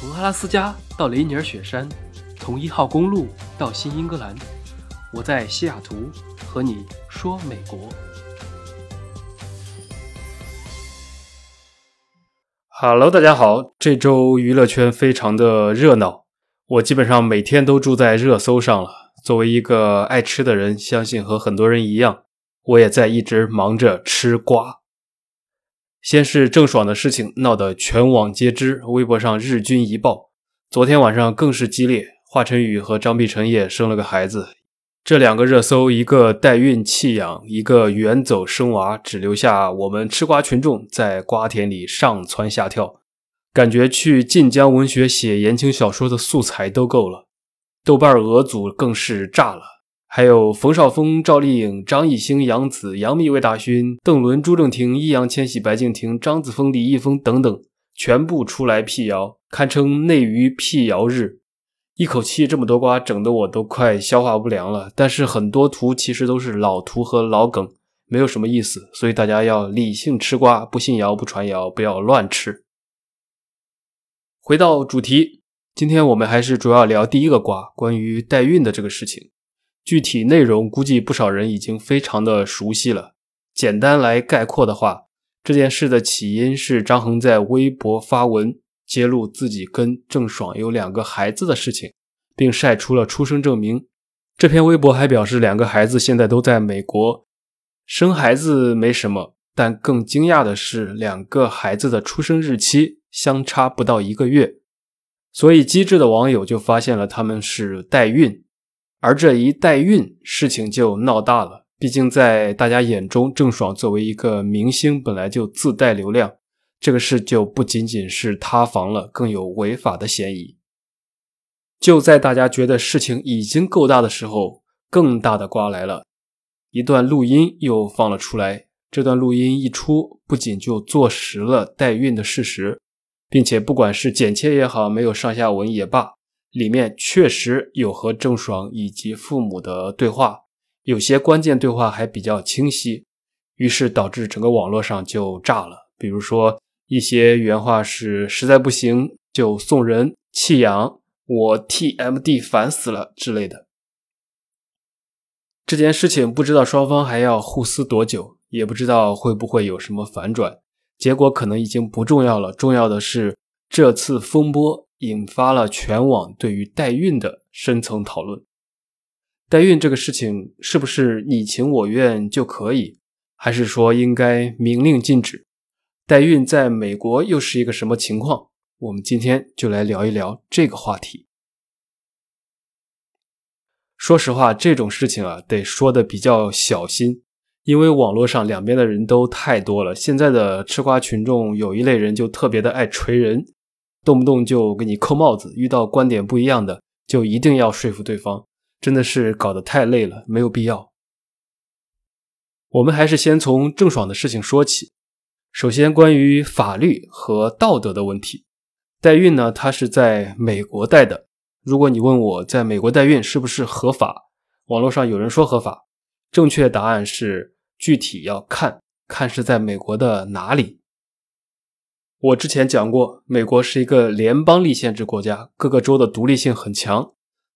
从阿拉斯加到雷尼尔雪山，从一号公路到新英格兰，我在西雅图和你说美国。Hello，大家好，这周娱乐圈非常的热闹，我基本上每天都住在热搜上了。作为一个爱吃的人，相信和很多人一样，我也在一直忙着吃瓜。先是郑爽的事情闹得全网皆知，微博上日均一爆。昨天晚上更是激烈，华晨宇和张碧晨也生了个孩子。这两个热搜，一个代孕弃养，一个远走生娃，只留下我们吃瓜群众在瓜田里上蹿下跳，感觉去晋江文学写言情小说的素材都够了。豆瓣儿俄组更是炸了。还有冯绍峰、赵丽颖、张艺兴、杨紫、杨幂、魏大勋、邓伦、朱正廷、易烊千玺、白敬亭、张子枫、李易峰等等，全部出来辟谣，堪称内娱辟谣日。一口气这么多瓜，整得我都快消化不良了。但是很多图其实都是老图和老梗，没有什么意思，所以大家要理性吃瓜，不信谣，不传谣，不要乱吃。回到主题，今天我们还是主要聊第一个瓜，关于代孕的这个事情。具体内容估计不少人已经非常的熟悉了。简单来概括的话，这件事的起因是张恒在微博发文揭露自己跟郑爽有两个孩子的事情，并晒出了出生证明。这篇微博还表示，两个孩子现在都在美国，生孩子没什么，但更惊讶的是，两个孩子的出生日期相差不到一个月，所以机智的网友就发现了他们是代孕。而这一代孕事情就闹大了，毕竟在大家眼中，郑爽作为一个明星，本来就自带流量，这个事就不仅仅是塌房了，更有违法的嫌疑。就在大家觉得事情已经够大的时候，更大的瓜来了，一段录音又放了出来。这段录音一出，不仅就坐实了代孕的事实，并且不管是剪切也好，没有上下文也罢。里面确实有和郑爽以及父母的对话，有些关键对话还比较清晰，于是导致整个网络上就炸了。比如说一些原话是“实在不行就送人弃养，我 TMD 烦死了”之类的。这件事情不知道双方还要互撕多久，也不知道会不会有什么反转，结果可能已经不重要了。重要的是这次风波。引发了全网对于代孕的深层讨论。代孕这个事情是不是你情我愿就可以，还是说应该明令禁止？代孕在美国又是一个什么情况？我们今天就来聊一聊这个话题。说实话，这种事情啊，得说的比较小心，因为网络上两边的人都太多了。现在的吃瓜群众有一类人就特别的爱锤人。动不动就给你扣帽子，遇到观点不一样的就一定要说服对方，真的是搞得太累了，没有必要。我们还是先从郑爽的事情说起。首先，关于法律和道德的问题，代孕呢，它是在美国代的。如果你问我在美国代孕是不是合法，网络上有人说合法，正确答案是具体要看看是在美国的哪里。我之前讲过，美国是一个联邦立宪制国家，各个州的独立性很强。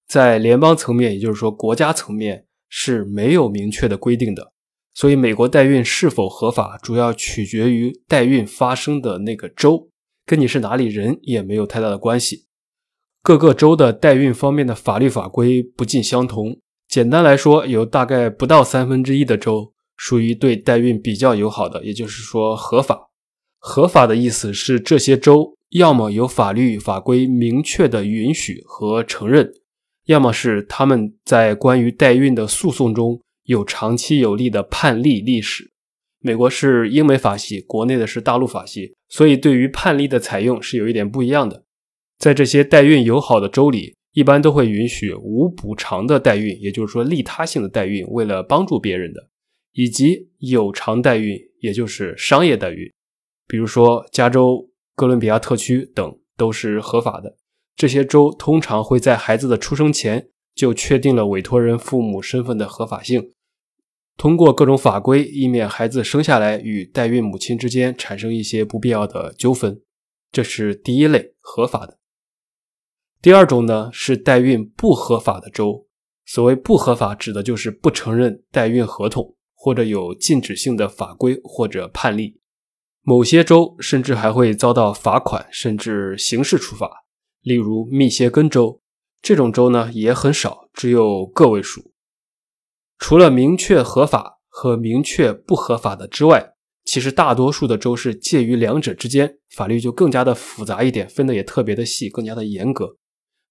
在联邦层面，也就是说国家层面是没有明确的规定的。所以，美国代孕是否合法，主要取决于代孕发生的那个州，跟你是哪里人也没有太大的关系。各个州的代孕方面的法律法规不尽相同。简单来说，有大概不到三分之一的州属于对代孕比较友好的，也就是说合法。合法的意思是，这些州要么有法律法规明确的允许和承认，要么是他们在关于代孕的诉讼中有长期有力的判例历史。美国是英美法系，国内的是大陆法系，所以对于判例的采用是有一点不一样的。在这些代孕友好的州里，一般都会允许无补偿的代孕，也就是说利他性的代孕，为了帮助别人的，以及有偿代孕，也就是商业代孕。比如说，加州、哥伦比亚特区等都是合法的。这些州通常会在孩子的出生前就确定了委托人父母身份的合法性，通过各种法规，以免孩子生下来与代孕母亲之间产生一些不必要的纠纷。这是第一类合法的。第二种呢是代孕不合法的州。所谓不合法，指的就是不承认代孕合同，或者有禁止性的法规或者判例。某些州甚至还会遭到罚款，甚至刑事处罚。例如密歇根州，这种州呢也很少，只有个位数。除了明确合法和明确不合法的之外，其实大多数的州是介于两者之间，法律就更加的复杂一点，分的也特别的细，更加的严格。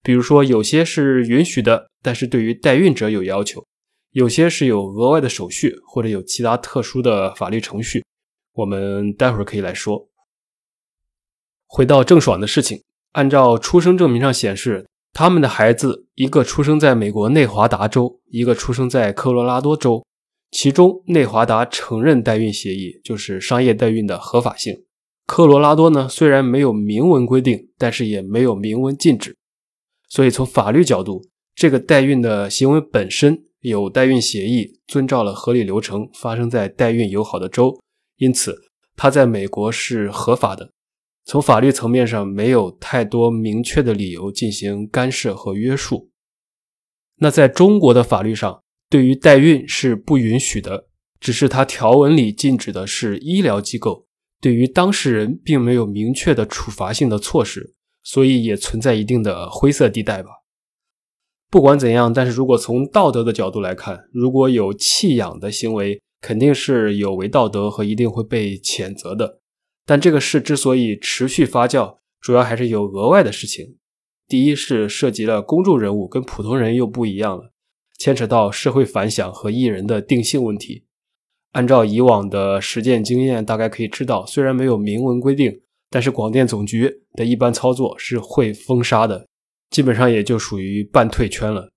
比如说，有些是允许的，但是对于代孕者有要求；有些是有额外的手续，或者有其他特殊的法律程序。我们待会儿可以来说。回到郑爽的事情，按照出生证明上显示，他们的孩子一个出生在美国内华达州，一个出生在科罗拉多州。其中，内华达承认代孕协议，就是商业代孕的合法性；科罗拉多呢，虽然没有明文规定，但是也没有明文禁止。所以，从法律角度，这个代孕的行为本身有代孕协议，遵照了合理流程，发生在代孕友好的州，因此它在美国是合法的。从法律层面上，没有太多明确的理由进行干涉和约束。那在中国的法律上，对于代孕是不允许的，只是它条文里禁止的是医疗机构，对于当事人并没有明确的处罚性的措施。所以也存在一定的灰色地带吧。不管怎样，但是如果从道德的角度来看，如果有弃养的行为，肯定是有违道德和一定会被谴责的。但这个事之所以持续发酵，主要还是有额外的事情。第一是涉及了公众人物，跟普通人又不一样了，牵扯到社会反响和艺人的定性问题。按照以往的实践经验，大概可以知道，虽然没有明文规定。但是广电总局的一般操作是会封杀的，基本上也就属于半退圈了。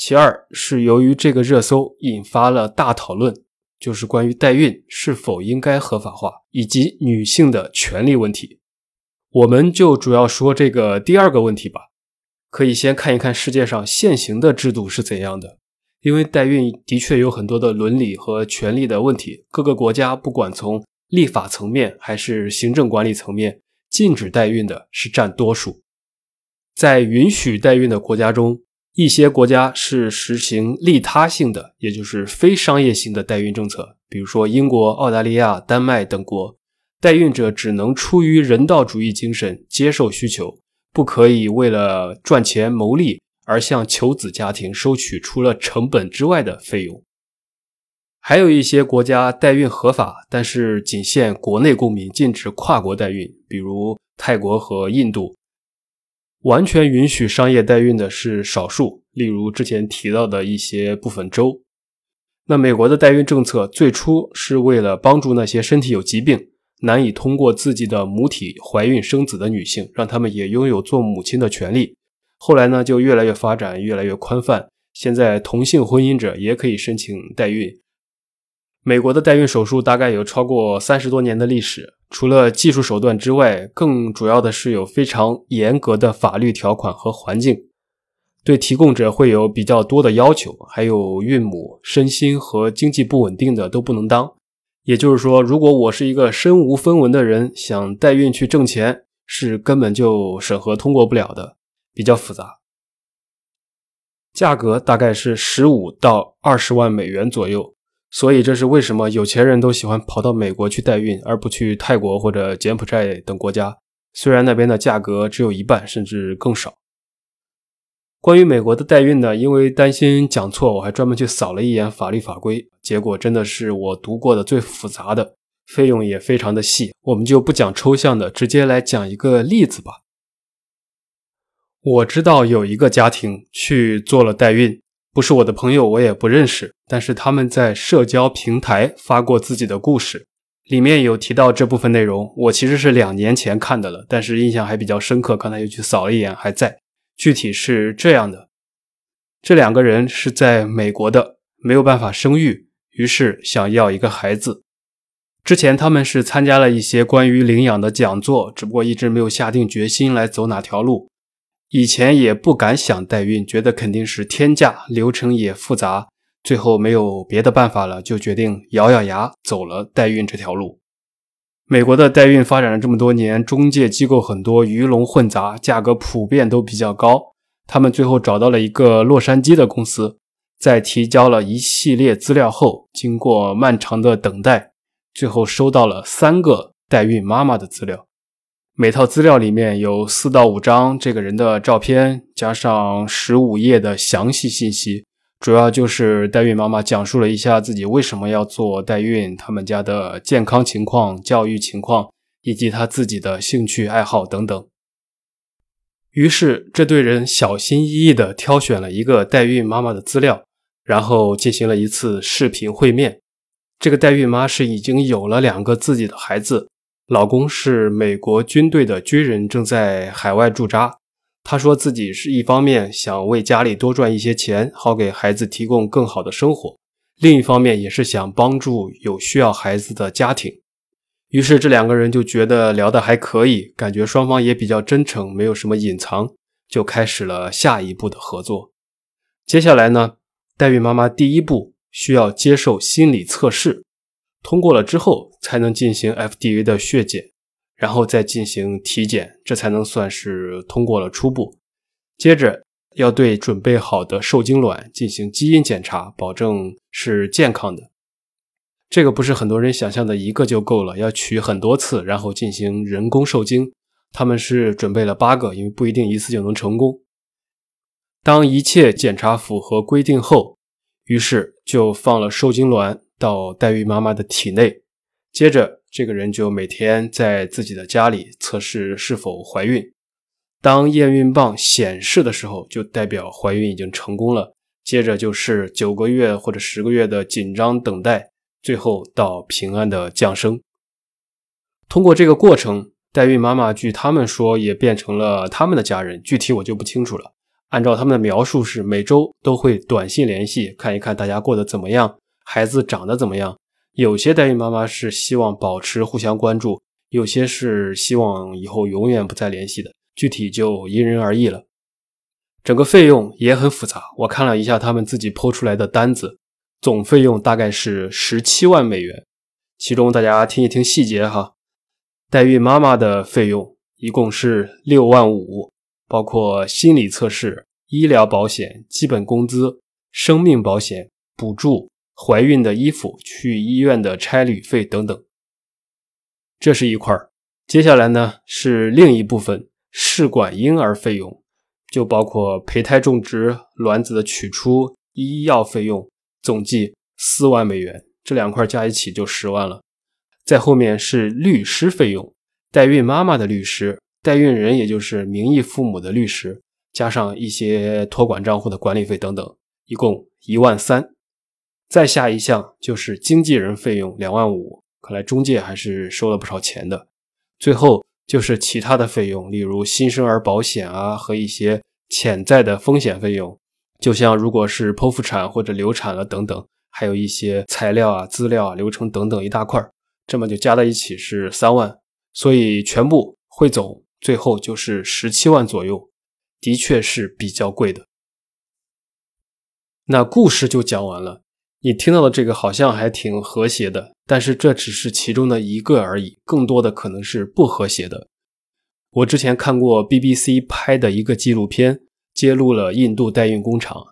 其二是由于这个热搜引发了大讨论，就是关于代孕是否应该合法化以及女性的权利问题。我们就主要说这个第二个问题吧。可以先看一看世界上现行的制度是怎样的，因为代孕的确有很多的伦理和权利的问题，各个国家不管从。立法层面还是行政管理层面，禁止代孕的是占多数。在允许代孕的国家中，一些国家是实行利他性的，也就是非商业性的代孕政策，比如说英国、澳大利亚、丹麦等国。代孕者只能出于人道主义精神接受需求，不可以为了赚钱牟利而向求子家庭收取除了成本之外的费用。还有一些国家代孕合法，但是仅限国内公民，禁止跨国代孕，比如泰国和印度。完全允许商业代孕的是少数，例如之前提到的一些部分州。那美国的代孕政策最初是为了帮助那些身体有疾病、难以通过自己的母体怀孕生子的女性，让他们也拥有做母亲的权利。后来呢，就越来越发展，越来越宽泛。现在同性婚姻者也可以申请代孕。美国的代孕手术大概有超过三十多年的历史，除了技术手段之外，更主要的是有非常严格的法律条款和环境，对提供者会有比较多的要求，还有孕母身心和经济不稳定的都不能当。也就是说，如果我是一个身无分文的人，想代孕去挣钱，是根本就审核通过不了的，比较复杂。价格大概是十五到二十万美元左右。所以这是为什么有钱人都喜欢跑到美国去代孕，而不去泰国或者柬埔寨等国家。虽然那边的价格只有一半，甚至更少。关于美国的代孕呢，因为担心讲错，我还专门去扫了一眼法律法规，结果真的是我读过的最复杂的，费用也非常的细。我们就不讲抽象的，直接来讲一个例子吧。我知道有一个家庭去做了代孕。不是我的朋友，我也不认识。但是他们在社交平台发过自己的故事，里面有提到这部分内容。我其实是两年前看的了，但是印象还比较深刻。刚才又去扫了一眼，还在。具体是这样的：这两个人是在美国的，没有办法生育，于是想要一个孩子。之前他们是参加了一些关于领养的讲座，只不过一直没有下定决心来走哪条路。以前也不敢想代孕，觉得肯定是天价，流程也复杂。最后没有别的办法了，就决定咬咬牙走了代孕这条路。美国的代孕发展了这么多年，中介机构很多，鱼龙混杂，价格普遍都比较高。他们最后找到了一个洛杉矶的公司，在提交了一系列资料后，经过漫长的等待，最后收到了三个代孕妈妈的资料。每套资料里面有四到五张这个人的照片，加上十五页的详细信息。主要就是代孕妈妈讲述了一下自己为什么要做代孕，他们家的健康情况、教育情况，以及他自己的兴趣爱好等等。于是，这对人小心翼翼地挑选了一个代孕妈妈的资料，然后进行了一次视频会面。这个代孕妈是已经有了两个自己的孩子，老公是美国军队的军人，正在海外驻扎。他说自己是一方面想为家里多赚一些钱，好给孩子提供更好的生活；另一方面也是想帮助有需要孩子的家庭。于是这两个人就觉得聊得还可以，感觉双方也比较真诚，没有什么隐藏，就开始了下一步的合作。接下来呢，代孕妈妈第一步需要接受心理测试，通过了之后才能进行 FDA 的血检。然后再进行体检，这才能算是通过了初步。接着要对准备好的受精卵进行基因检查，保证是健康的。这个不是很多人想象的一个就够了，要取很多次，然后进行人工受精。他们是准备了八个，因为不一定一次就能成功。当一切检查符合规定后，于是就放了受精卵到代孕妈妈的体内，接着。这个人就每天在自己的家里测试是否怀孕，当验孕棒显示的时候，就代表怀孕已经成功了。接着就是九个月或者十个月的紧张等待，最后到平安的降生。通过这个过程，代孕妈妈据他们说也变成了他们的家人，具体我就不清楚了。按照他们的描述是每周都会短信联系，看一看大家过得怎么样，孩子长得怎么样。有些代孕妈妈是希望保持互相关注，有些是希望以后永远不再联系的，具体就因人而异了。整个费用也很复杂，我看了一下他们自己剖出来的单子，总费用大概是十七万美元。其中大家听一听细节哈，代孕妈妈的费用一共是六万五，包括心理测试、医疗保险、基本工资、生命保险补助。怀孕的衣服、去医院的差旅费等等，这是一块儿。接下来呢是另一部分试管婴儿费用，就包括胚胎种植、卵子的取出、医药费用，总计四万美元。这两块加一起就十万了。在后面是律师费用，代孕妈妈的律师、代孕人也就是名义父母的律师，加上一些托管账户的管理费等等，一共一万三。再下一项就是经纪人费用两万五，看来中介还是收了不少钱的。最后就是其他的费用，例如新生儿保险啊和一些潜在的风险费用，就像如果是剖腹产或者流产了等等，还有一些材料啊、资料啊、流程等等一大块儿这么就加在一起是三万，所以全部汇总最后就是十七万左右，的确是比较贵的。那故事就讲完了。你听到的这个好像还挺和谐的，但是这只是其中的一个而已，更多的可能是不和谐的。我之前看过 BBC 拍的一个纪录片，揭露了印度代孕工厂，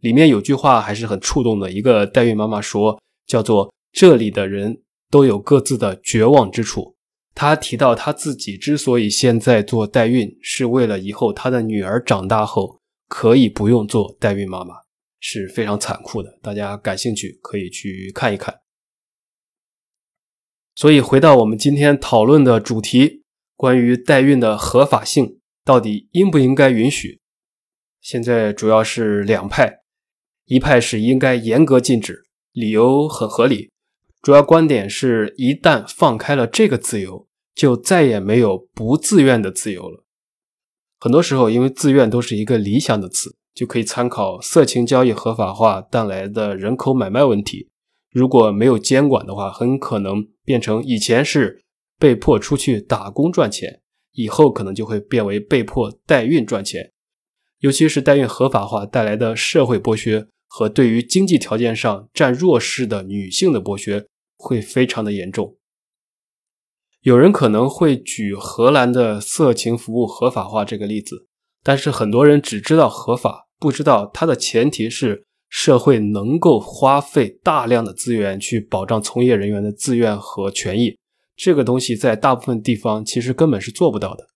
里面有句话还是很触动的。一个代孕妈妈说，叫做“这里的人都有各自的绝望之处”。她提到她自己之所以现在做代孕，是为了以后她的女儿长大后可以不用做代孕妈妈。是非常残酷的，大家感兴趣可以去看一看。所以回到我们今天讨论的主题，关于代孕的合法性，到底应不应该允许？现在主要是两派，一派是应该严格禁止，理由很合理，主要观点是一旦放开了这个自由，就再也没有不自愿的自由了。很多时候，因为自愿都是一个理想的词。就可以参考色情交易合法化带来的人口买卖问题。如果没有监管的话，很可能变成以前是被迫出去打工赚钱，以后可能就会变为被迫代孕赚钱。尤其是代孕合法化带来的社会剥削和对于经济条件上占弱势的女性的剥削，会非常的严重。有人可能会举荷兰的色情服务合法化这个例子，但是很多人只知道合法，不知道它的前提是社会能够花费大量的资源去保障从业人员的自愿和权益。这个东西在大部分地方其实根本是做不到的。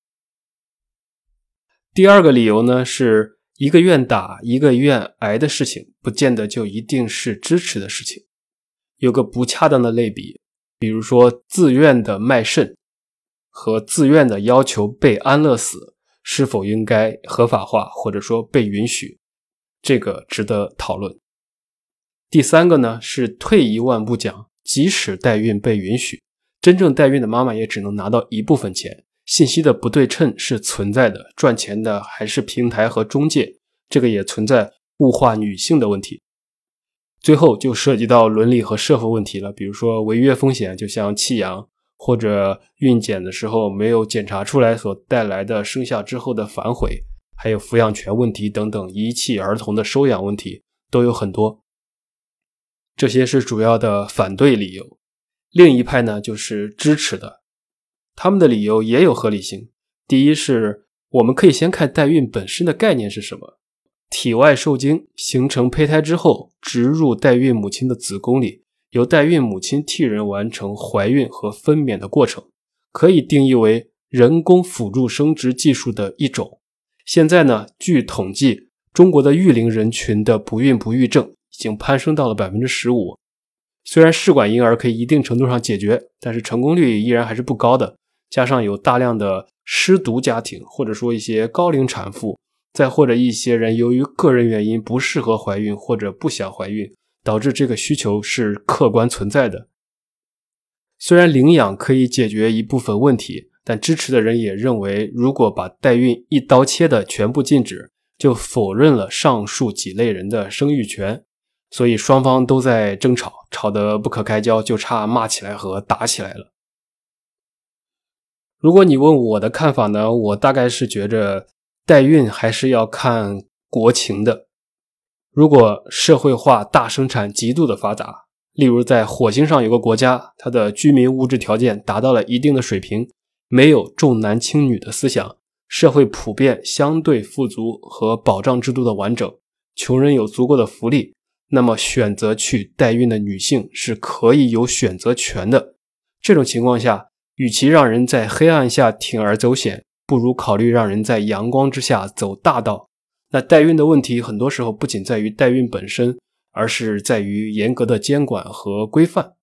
第二个理由呢，是一个愿打一个愿挨的事情，不见得就一定是支持的事情。有个不恰当的类比。比如说，自愿的卖肾和自愿的要求被安乐死，是否应该合法化，或者说被允许？这个值得讨论。第三个呢，是退一万步讲，即使代孕被允许，真正代孕的妈妈也只能拿到一部分钱，信息的不对称是存在的，赚钱的还是平台和中介，这个也存在物化女性的问题。最后就涉及到伦理和社会问题了，比如说违约风险，就像弃养或者孕检的时候没有检查出来所带来的生下之后的反悔，还有抚养权问题等等，遗弃儿童的收养问题都有很多。这些是主要的反对理由。另一派呢，就是支持的，他们的理由也有合理性。第一是，我们可以先看代孕本身的概念是什么。体外受精形成胚胎之后，植入代孕母亲的子宫里，由代孕母亲替人完成怀孕和分娩的过程，可以定义为人工辅助生殖技术的一种。现在呢，据统计，中国的育龄人群的不孕不育症已经攀升到了百分之十五。虽然试管婴儿可以一定程度上解决，但是成功率依然还是不高的。加上有大量的失独家庭，或者说一些高龄产妇。再或者一些人由于个人原因不适合怀孕或者不想怀孕，导致这个需求是客观存在的。虽然领养可以解决一部分问题，但支持的人也认为，如果把代孕一刀切的全部禁止，就否认了上述几类人的生育权。所以双方都在争吵，吵得不可开交，就差骂起来和打起来了。如果你问我的看法呢，我大概是觉着。代孕还是要看国情的。如果社会化大生产极度的发达，例如在火星上有个国家，它的居民物质条件达到了一定的水平，没有重男轻女的思想，社会普遍相对富足和保障制度的完整，穷人有足够的福利，那么选择去代孕的女性是可以有选择权的。这种情况下，与其让人在黑暗下铤而走险，不如考虑让人在阳光之下走大道。那代孕的问题，很多时候不仅在于代孕本身，而是在于严格的监管和规范。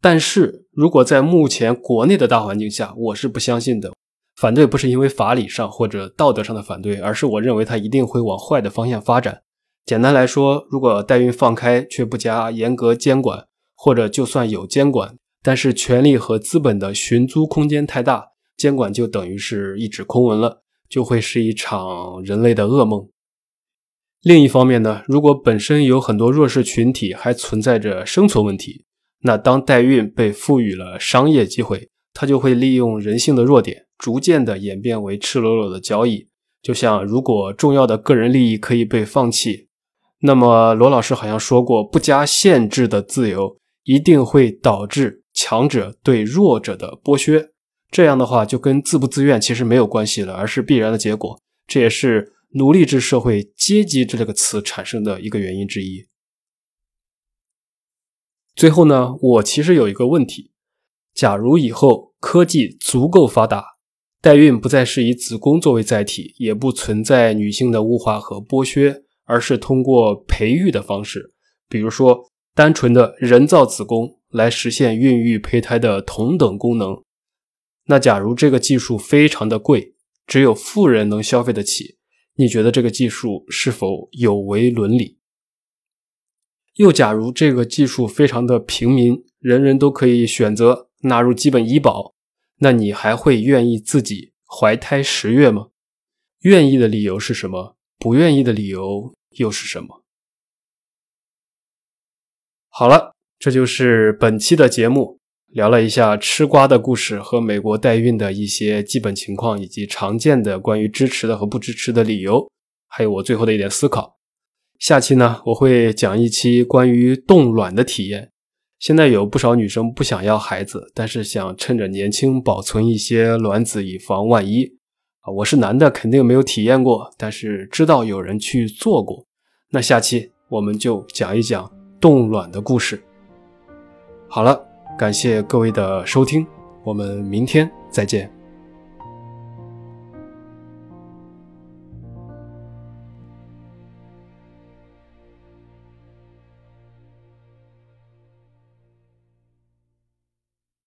但是如果在目前国内的大环境下，我是不相信的。反对不是因为法理上或者道德上的反对，而是我认为它一定会往坏的方向发展。简单来说，如果代孕放开却不加严格监管，或者就算有监管，但是权力和资本的寻租空间太大。监管就等于是一纸空文了，就会是一场人类的噩梦。另一方面呢，如果本身有很多弱势群体还存在着生存问题，那当代孕被赋予了商业机会，它就会利用人性的弱点，逐渐的演变为赤裸裸的交易。就像如果重要的个人利益可以被放弃，那么罗老师好像说过，不加限制的自由一定会导致强者对弱者的剥削。这样的话，就跟自不自愿其实没有关系了，而是必然的结果。这也是奴隶制社会“阶级”这个词产生的一个原因之一。最后呢，我其实有一个问题：假如以后科技足够发达，代孕不再是以子宫作为载体，也不存在女性的物化和剥削，而是通过培育的方式，比如说单纯的人造子宫来实现孕育胚胎的同等功能。那假如这个技术非常的贵，只有富人能消费得起，你觉得这个技术是否有违伦理？又假如这个技术非常的平民，人人都可以选择纳入基本医保，那你还会愿意自己怀胎十月吗？愿意的理由是什么？不愿意的理由又是什么？好了，这就是本期的节目。聊了一下吃瓜的故事和美国代孕的一些基本情况，以及常见的关于支持的和不支持的理由，还有我最后的一点思考。下期呢，我会讲一期关于冻卵的体验。现在有不少女生不想要孩子，但是想趁着年轻保存一些卵子，以防万一。啊，我是男的，肯定没有体验过，但是知道有人去做过。那下期我们就讲一讲冻卵的故事。好了，感谢各位的收听，我们明天再见。